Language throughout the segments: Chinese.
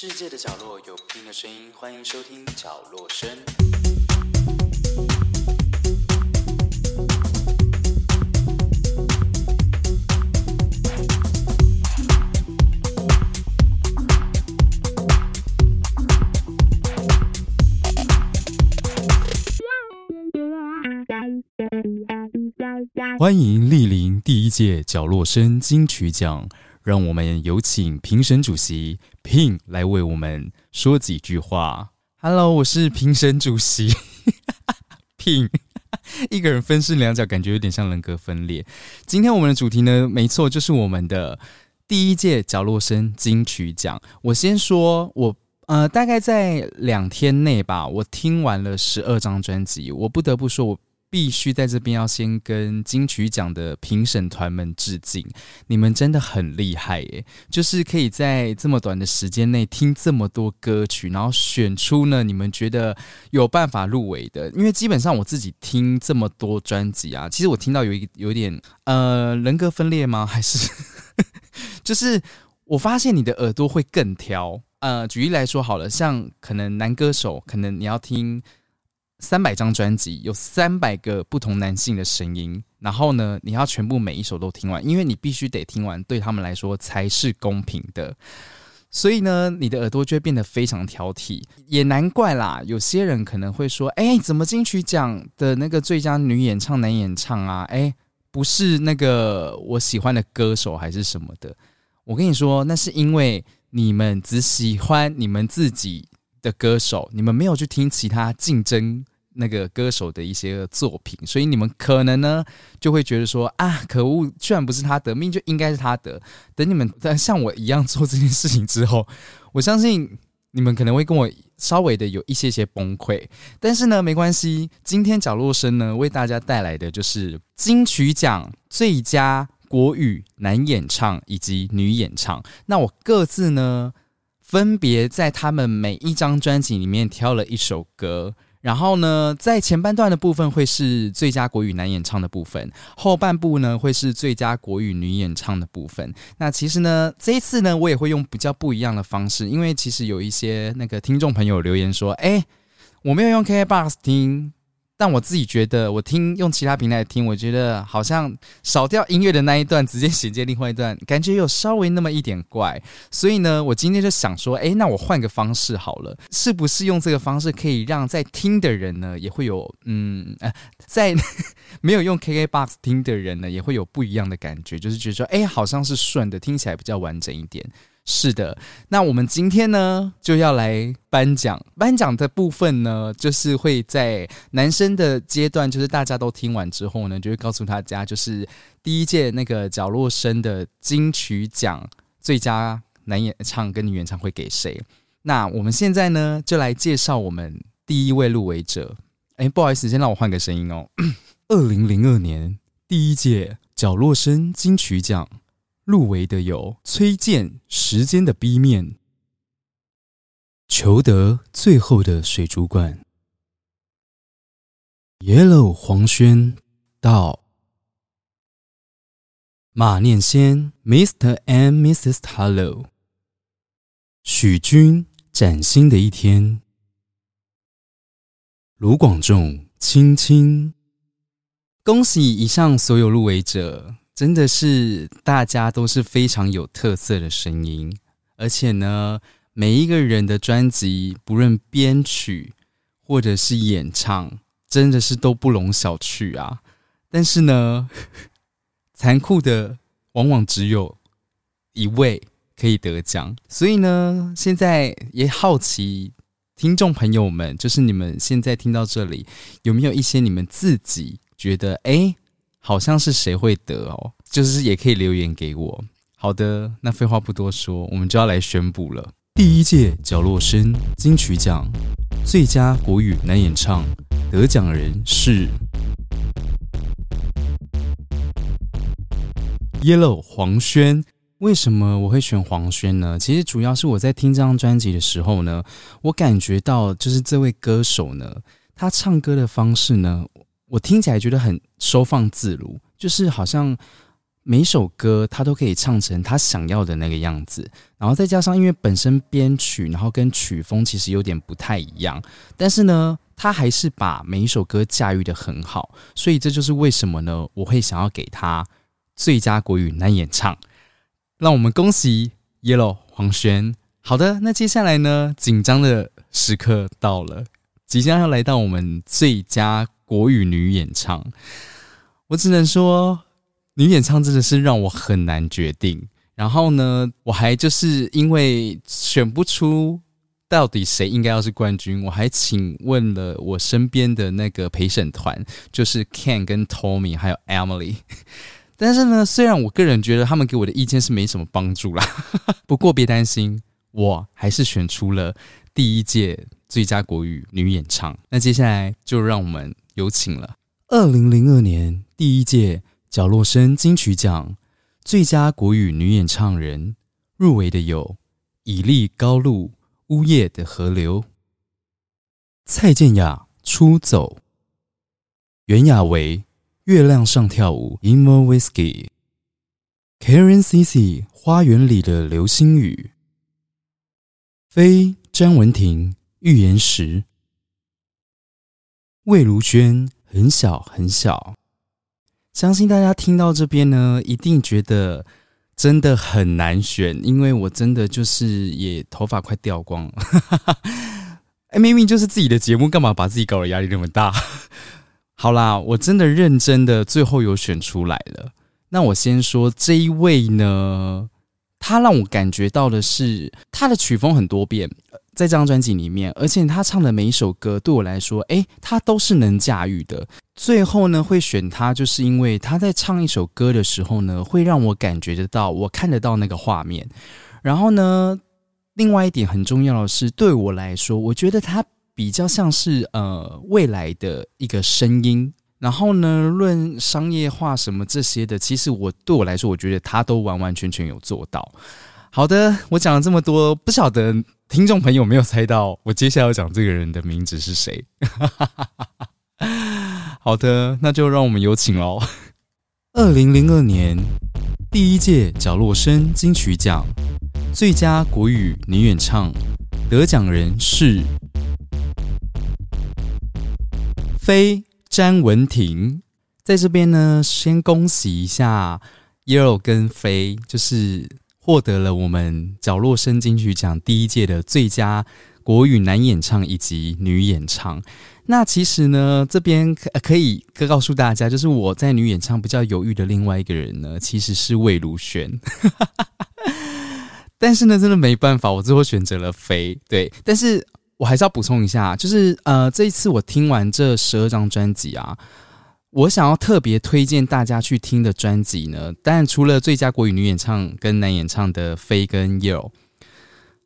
世界的角落有不同的声音，欢迎收听角落声。欢迎莅临第一届角落声金曲奖，让我们有请评审主席 Pin 来为我们说几句话。Hello，我是评审主席 Pin，一个人分饰两角，感觉有点像人格分裂。今天我们的主题呢，没错，就是我们的第一届角落声金曲奖。我先说，我呃，大概在两天内吧，我听完了十二张专辑，我不得不说，我。必须在这边要先跟金曲奖的评审团们致敬，你们真的很厉害耶！就是可以在这么短的时间内听这么多歌曲，然后选出呢你们觉得有办法入围的。因为基本上我自己听这么多专辑啊，其实我听到有一有点呃人格分裂吗？还是 就是我发现你的耳朵会更挑。呃，举例来说好了，像可能男歌手，可能你要听。三百张专辑，有三百个不同男性的声音，然后呢，你要全部每一首都听完，因为你必须得听完，对他们来说才是公平的。所以呢，你的耳朵就会变得非常挑剔，也难怪啦。有些人可能会说：“哎，怎么金曲奖的那个最佳女演唱、男演唱啊？哎，不是那个我喜欢的歌手还是什么的？”我跟你说，那是因为你们只喜欢你们自己。的歌手，你们没有去听其他竞争那个歌手的一些作品，所以你们可能呢就会觉得说啊，可恶，居然不是他得，命就应该是他得。等你们在像我一样做这件事情之后，我相信你们可能会跟我稍微的有一些些崩溃。但是呢，没关系，今天角落声呢为大家带来的就是金曲奖最佳国语男演唱以及女演唱。那我各自呢。分别在他们每一张专辑里面挑了一首歌，然后呢，在前半段的部分会是最佳国语男演唱的部分，后半部呢会是最佳国语女演唱的部分。那其实呢，这一次呢，我也会用比较不一样的方式，因为其实有一些那个听众朋友留言说，哎，我没有用 KKBOX 听。但我自己觉得，我听用其他平台听，我觉得好像少掉音乐的那一段，直接衔接另外一段，感觉有稍微那么一点怪。所以呢，我今天就想说，哎，那我换个方式好了，是不是用这个方式可以让在听的人呢，也会有嗯，在 没有用 KKBOX 听的人呢，也会有不一样的感觉，就是觉得说，哎，好像是顺的，听起来比较完整一点。是的，那我们今天呢就要来颁奖。颁奖的部分呢，就是会在男生的阶段，就是大家都听完之后呢，就会告诉大家，就是第一届那个角落生的金曲奖最佳男演唱跟女演唱会给谁。那我们现在呢，就来介绍我们第一位入围者。哎，不好意思，先让我换个声音哦。二零零二年第一届角落生金曲奖。入围的有崔健《时间的 B 面》，裘德《最后的水族馆》，Yellow 黄轩到马念先 Mr. and Mrs. Hello，许君崭新的一天，卢广仲青青，恭喜以上所有入围者。真的是大家都是非常有特色的声音，而且呢，每一个人的专辑，不论编曲或者是演唱，真的是都不容小觑啊。但是呢，残酷的往往只有一位可以得奖，所以呢，现在也好奇听众朋友们，就是你们现在听到这里，有没有一些你们自己觉得哎？好像是谁会得哦，就是也可以留言给我。好的，那废话不多说，我们就要来宣布了。第一届角落声金曲奖最佳国语男演唱得奖人是 Yellow 黄轩。为什么我会选黄轩呢？其实主要是我在听这张专辑的时候呢，我感觉到就是这位歌手呢，他唱歌的方式呢。我听起来觉得很收放自如，就是好像每首歌他都可以唱成他想要的那个样子，然后再加上因为本身编曲，然后跟曲风其实有点不太一样，但是呢，他还是把每一首歌驾驭的很好，所以这就是为什么呢？我会想要给他最佳国语男演唱。让我们恭喜 Yellow 黄轩。好的，那接下来呢，紧张的时刻到了，即将要来到我们最佳国语女演唱，我只能说。女演唱真的是让我很难决定，然后呢，我还就是因为选不出到底谁应该要是冠军，我还请问了我身边的那个陪审团，就是 Ken 跟 Tommy 还有 Emily。但是呢，虽然我个人觉得他们给我的意见是没什么帮助啦，不过别担心，我还是选出了第一届最佳国语女演唱。那接下来就让我们有请了二零零二年第一届。角落声金曲奖最佳国语女演唱人入围的有以丽高露《呜咽的河流》，蔡健雅《出走》，袁娅维《月亮上跳舞》In More Whiskey，Karen CC《花园里的流星雨》，飞詹雯婷《预言石》，魏如萱很小很小。相信大家听到这边呢，一定觉得真的很难选，因为我真的就是也头发快掉光了。哎，明明就是自己的节目，干嘛把自己搞得压力那么大？好啦，我真的认真的，最后有选出来了。那我先说这一位呢，他让我感觉到的是他的曲风很多变。在这张专辑里面，而且他唱的每一首歌对我来说，诶，他都是能驾驭的。最后呢，会选他，就是因为他在唱一首歌的时候呢，会让我感觉得到，我看得到那个画面。然后呢，另外一点很重要的是，对我来说，我觉得他比较像是呃未来的一个声音。然后呢，论商业化什么这些的，其实我对我来说，我觉得他都完完全全有做到。好的，我讲了这么多，不晓得听众朋友没有猜到我接下来要讲这个人的名字是谁？好的，那就让我们有请喽。二零零二年第一届角落声金曲奖最佳国语女演唱得奖人是飞詹文婷，在这边呢，先恭喜一下 Yellow 跟飞，就是。获得了我们角落声金曲奖第一届的最佳国语男演唱以及女演唱。那其实呢，这边可可以告诉大家，就是我在女演唱比较犹豫的另外一个人呢，其实是魏如萱。但是呢，真的没办法，我最后选择了飞。对，但是我还是要补充一下，就是呃，这一次我听完这十二张专辑啊。我想要特别推荐大家去听的专辑呢，当然除了最佳国语女演唱跟男演唱的飞跟 Yo，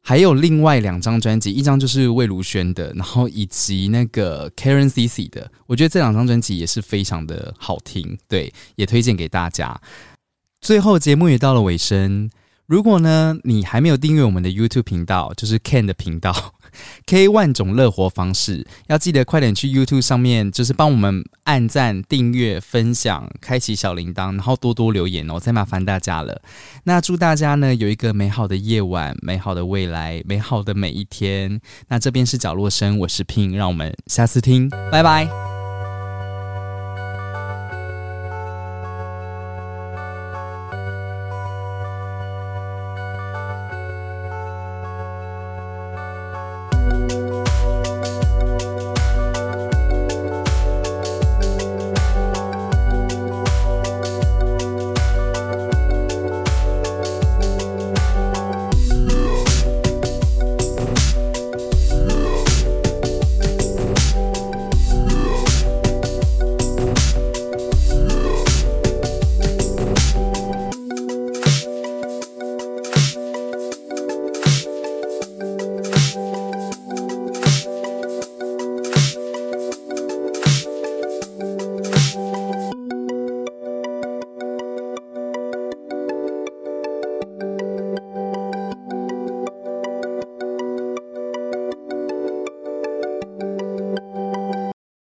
还有另外两张专辑，一张就是魏如萱的，然后以及那个 Karen CC 的，我觉得这两张专辑也是非常的好听，对，也推荐给大家。最后节目也到了尾声，如果呢你还没有订阅我们的 YouTube 频道，就是 Ken 的频道。K 万种乐活方式，要记得快点去 YouTube 上面，就是帮我们按赞、订阅、分享、开启小铃铛，然后多多留言哦，再麻烦大家了。那祝大家呢有一个美好的夜晚、美好的未来、美好的每一天。那这边是角落声，我是 Pin，让我们下次听，拜拜。